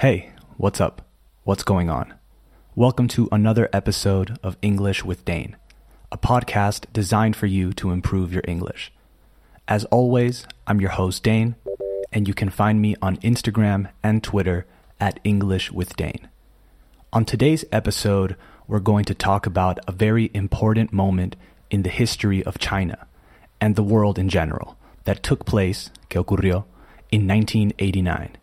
Hey, what's up? What's going on? Welcome to another episode of English with Dane, a podcast designed for you to improve your English. As always, I'm your host, Dane, and you can find me on Instagram and Twitter at English with Dane. On today's episode, we're going to talk about a very important moment in the history of China and the world in general that took place, que ocurrió, in 1989,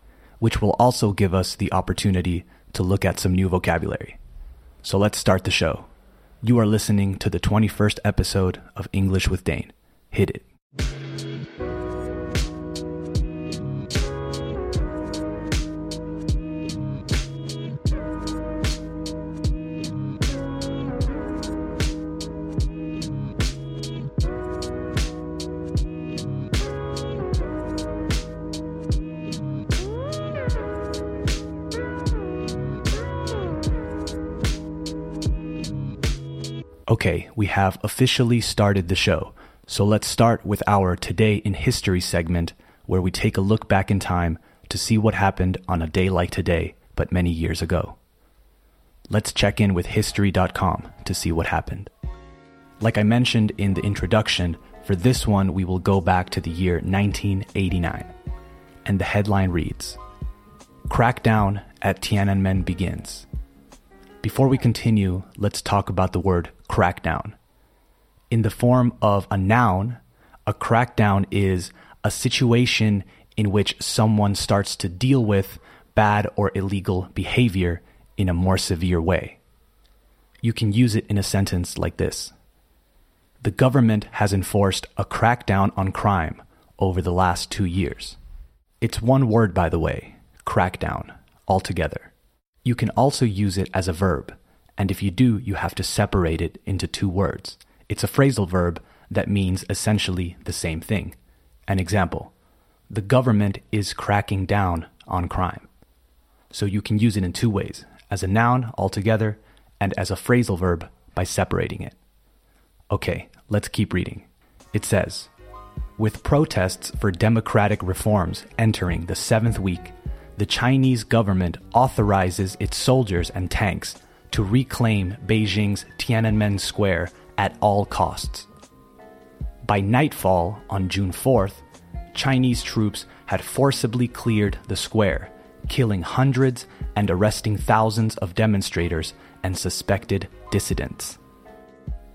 which will also give us the opportunity to look at some new vocabulary. So let's start the show. You are listening to the 21st episode of English with Dane. Hit it. Okay, we have officially started the show. So let's start with our Today in History segment, where we take a look back in time to see what happened on a day like today, but many years ago. Let's check in with History.com to see what happened. Like I mentioned in the introduction, for this one we will go back to the year 1989. And the headline reads Crackdown at Tiananmen begins. Before we continue, let's talk about the word crackdown. In the form of a noun, a crackdown is a situation in which someone starts to deal with bad or illegal behavior in a more severe way. You can use it in a sentence like this The government has enforced a crackdown on crime over the last two years. It's one word, by the way, crackdown, altogether. You can also use it as a verb, and if you do, you have to separate it into two words. It's a phrasal verb that means essentially the same thing. An example The government is cracking down on crime. So you can use it in two ways as a noun altogether and as a phrasal verb by separating it. Okay, let's keep reading. It says With protests for democratic reforms entering the seventh week, the Chinese government authorizes its soldiers and tanks to reclaim Beijing's Tiananmen Square at all costs. By nightfall on June 4th, Chinese troops had forcibly cleared the square, killing hundreds and arresting thousands of demonstrators and suspected dissidents.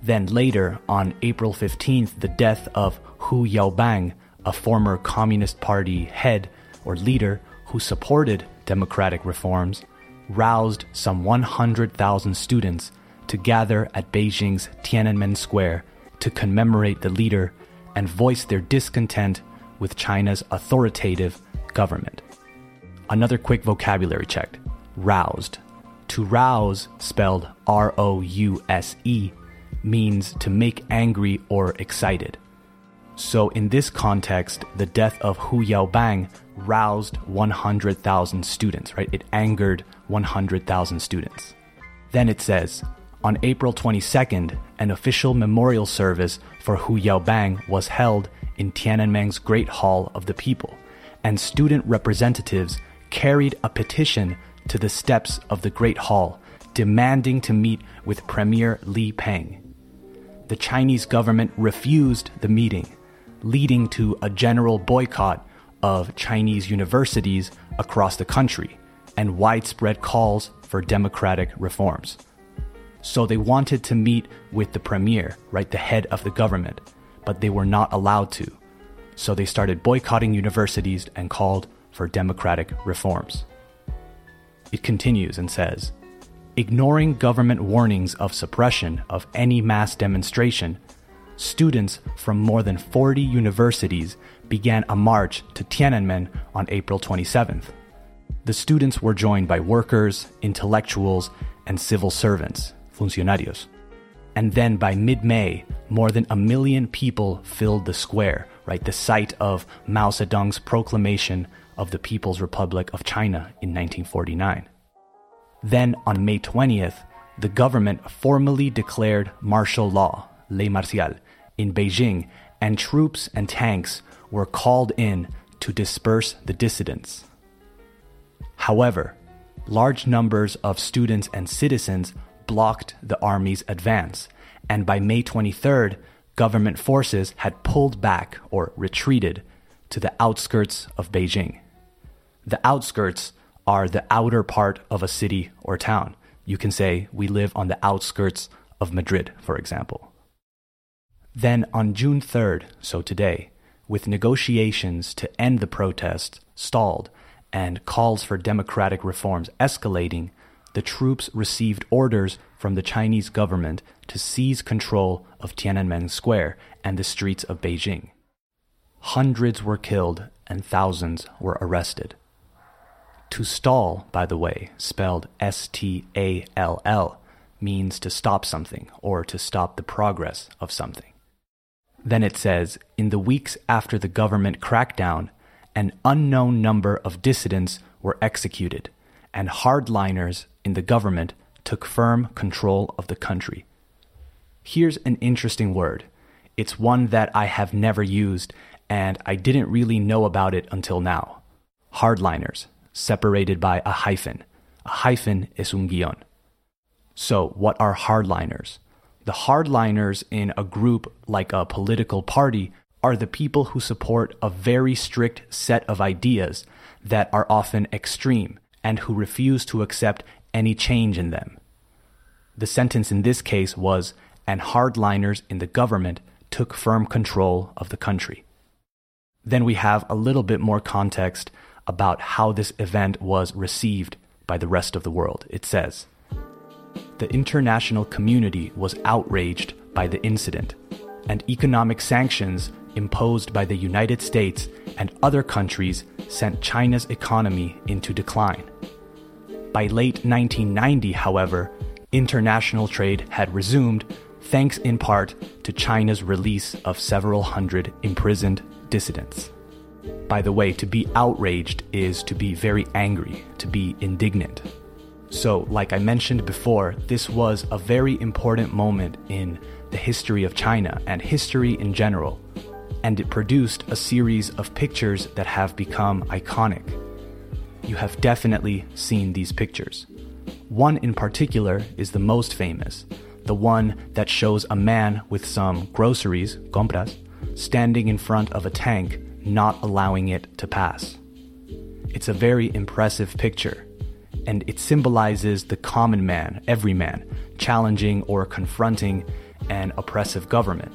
Then later, on April 15th, the death of Hu Yaobang, a former Communist Party head or leader, who supported democratic reforms, roused some 100,000 students to gather at Beijing's Tiananmen Square to commemorate the leader and voice their discontent with China's authoritative government. Another quick vocabulary check roused. To rouse, spelled R O U S E, means to make angry or excited. So, in this context, the death of Hu Yaobang roused 100,000 students, right? It angered 100,000 students. Then it says, on April 22nd, an official memorial service for Hu Yaobang was held in Tiananmen's Great Hall of the People, and student representatives carried a petition to the steps of the Great Hall demanding to meet with Premier Li Peng. The Chinese government refused the meeting leading to a general boycott of Chinese universities across the country and widespread calls for democratic reforms. So they wanted to meet with the premier, right, the head of the government, but they were not allowed to. So they started boycotting universities and called for democratic reforms. It continues and says, ignoring government warnings of suppression of any mass demonstration students from more than 40 universities began a march to Tiananmen on April 27th. The students were joined by workers, intellectuals, and civil servants, funcionarios. And then by mid May, more than a million people filled the square, right, the site of Mao Zedong's proclamation of the People's Republic of China in 1949. Then on May 20th, the government formally declared martial law, ley marcial, in Beijing, and troops and tanks were called in to disperse the dissidents. However, large numbers of students and citizens blocked the army's advance, and by May 23rd, government forces had pulled back or retreated to the outskirts of Beijing. The outskirts are the outer part of a city or town. You can say we live on the outskirts of Madrid, for example. Then on June 3rd, so today, with negotiations to end the protests stalled and calls for democratic reforms escalating, the troops received orders from the Chinese government to seize control of Tiananmen Square and the streets of Beijing. Hundreds were killed and thousands were arrested. To stall, by the way, spelled S T A L L, means to stop something or to stop the progress of something. Then it says In the weeks after the government crackdown, an unknown number of dissidents were executed, and hardliners in the government took firm control of the country. Here's an interesting word. It's one that I have never used, and I didn't really know about it until now. Hardliners, separated by a hyphen. A hyphen is un guion. So, what are hardliners? The hardliners in a group like a political party are the people who support a very strict set of ideas that are often extreme and who refuse to accept any change in them. The sentence in this case was, and hardliners in the government took firm control of the country. Then we have a little bit more context about how this event was received by the rest of the world. It says, the international community was outraged by the incident, and economic sanctions imposed by the United States and other countries sent China's economy into decline. By late 1990, however, international trade had resumed thanks in part to China's release of several hundred imprisoned dissidents. By the way, to be outraged is to be very angry, to be indignant. So, like I mentioned before, this was a very important moment in the history of China and history in general, and it produced a series of pictures that have become iconic. You have definitely seen these pictures. One in particular is the most famous, the one that shows a man with some groceries, compras, standing in front of a tank, not allowing it to pass. It's a very impressive picture, and it symbolizes the common man, every man, challenging or confronting an oppressive government.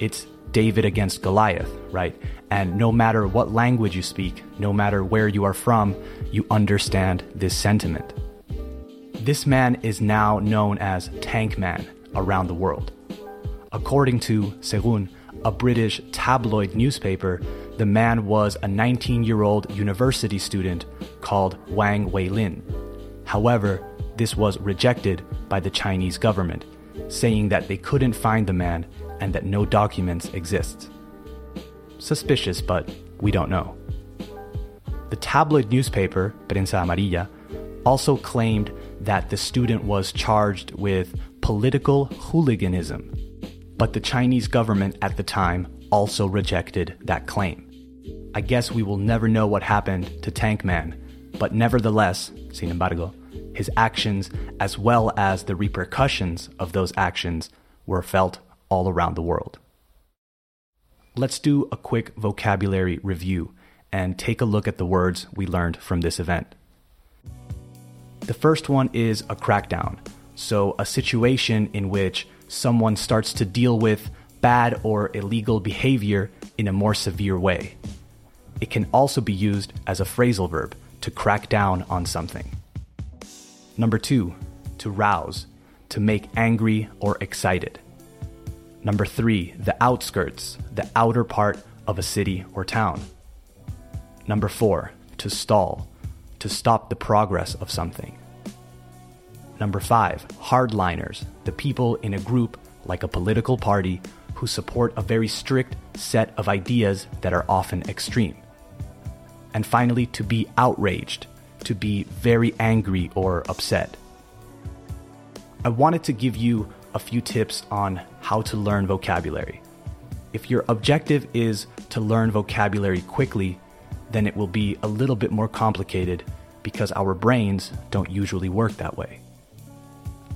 It's David against Goliath, right? And no matter what language you speak, no matter where you are from, you understand this sentiment. This man is now known as Tank Man around the world. According to Según, a British tabloid newspaper, the man was a 19 year old university student called Wang Weilin. However, this was rejected by the Chinese government, saying that they couldn't find the man and that no documents exist. Suspicious, but we don't know. The tabloid newspaper, Prensa Amarilla, also claimed that the student was charged with political hooliganism, but the Chinese government at the time also rejected that claim. I guess we will never know what happened to Tank Man, but nevertheless, sin embargo, his actions as well as the repercussions of those actions were felt all around the world. Let's do a quick vocabulary review and take a look at the words we learned from this event. The first one is a crackdown, so a situation in which someone starts to deal with bad or illegal behavior in a more severe way. It can also be used as a phrasal verb to crack down on something. Number two, to rouse, to make angry or excited. Number three, the outskirts, the outer part of a city or town. Number four, to stall, to stop the progress of something. Number five, hardliners, the people in a group like a political party who support a very strict set of ideas that are often extreme. And finally, to be outraged, to be very angry or upset. I wanted to give you a few tips on how to learn vocabulary. If your objective is to learn vocabulary quickly, then it will be a little bit more complicated because our brains don't usually work that way.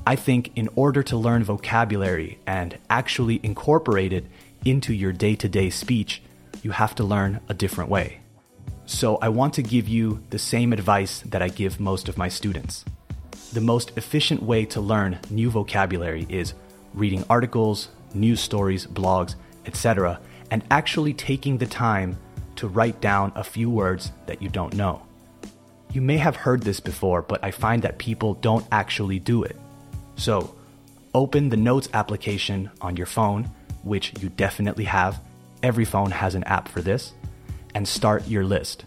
I think in order to learn vocabulary and actually incorporate it into your day to day speech, you have to learn a different way. So I want to give you the same advice that I give most of my students. The most efficient way to learn new vocabulary is reading articles, news stories, blogs, etc., and actually taking the time to write down a few words that you don't know. You may have heard this before, but I find that people don't actually do it. So, open the Notes application on your phone, which you definitely have. Every phone has an app for this, and start your list.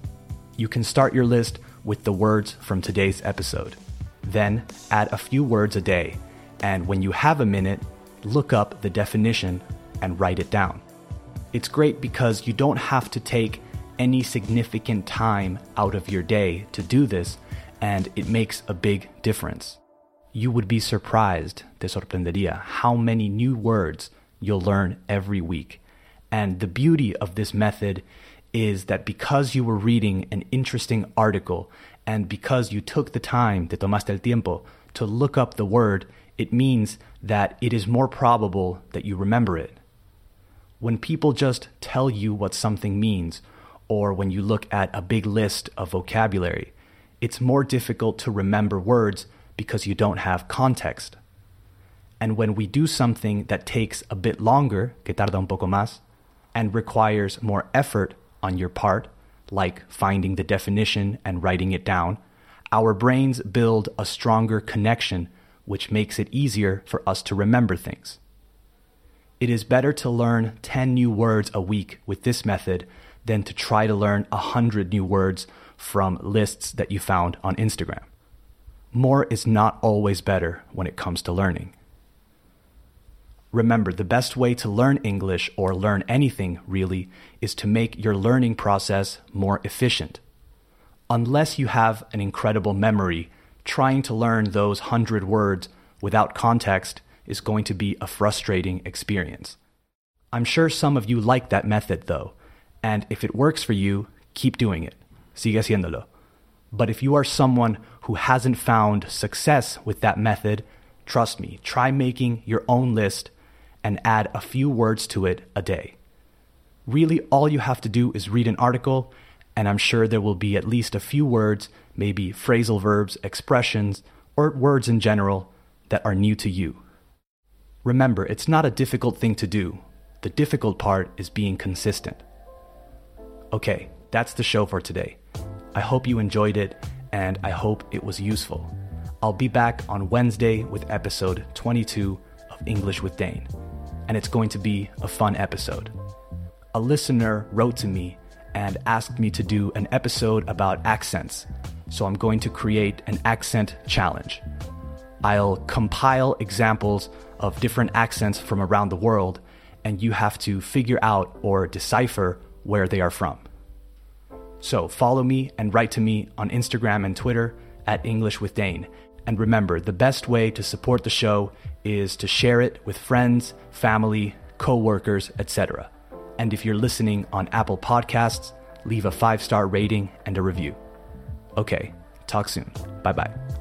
You can start your list with the words from today's episode. Then add a few words a day, and when you have a minute, look up the definition and write it down. It's great because you don't have to take any significant time out of your day to do this, and it makes a big difference. You would be surprised, te sorprendería, how many new words you'll learn every week. And the beauty of this method is that because you were reading an interesting article and because you took the time, te tomaste el tiempo, to look up the word, it means that it is more probable that you remember it. When people just tell you what something means, or when you look at a big list of vocabulary, it's more difficult to remember words because you don't have context. And when we do something that takes a bit longer, que tarda un poco más, and requires more effort on your part, like finding the definition and writing it down, our brains build a stronger connection, which makes it easier for us to remember things. It is better to learn 10 new words a week with this method than to try to learn 100 new words from lists that you found on Instagram. More is not always better when it comes to learning. Remember, the best way to learn English or learn anything really is to make your learning process more efficient. Unless you have an incredible memory, trying to learn those hundred words without context is going to be a frustrating experience. I'm sure some of you like that method though, and if it works for you, keep doing it. Sigue haciéndolo. But if you are someone who hasn't found success with that method, trust me, try making your own list and add a few words to it a day. Really, all you have to do is read an article, and I'm sure there will be at least a few words, maybe phrasal verbs, expressions, or words in general that are new to you. Remember, it's not a difficult thing to do. The difficult part is being consistent. Okay, that's the show for today. I hope you enjoyed it, and I hope it was useful. I'll be back on Wednesday with episode 22 of English with Dane and it's going to be a fun episode. A listener wrote to me and asked me to do an episode about accents, so I'm going to create an accent challenge. I'll compile examples of different accents from around the world, and you have to figure out or decipher where they are from. So follow me and write to me on Instagram and Twitter at English with Dane. And remember, the best way to support the show is to share it with friends, family, coworkers, etc. And if you're listening on Apple Podcasts, leave a five star rating and a review. Okay, talk soon. Bye bye.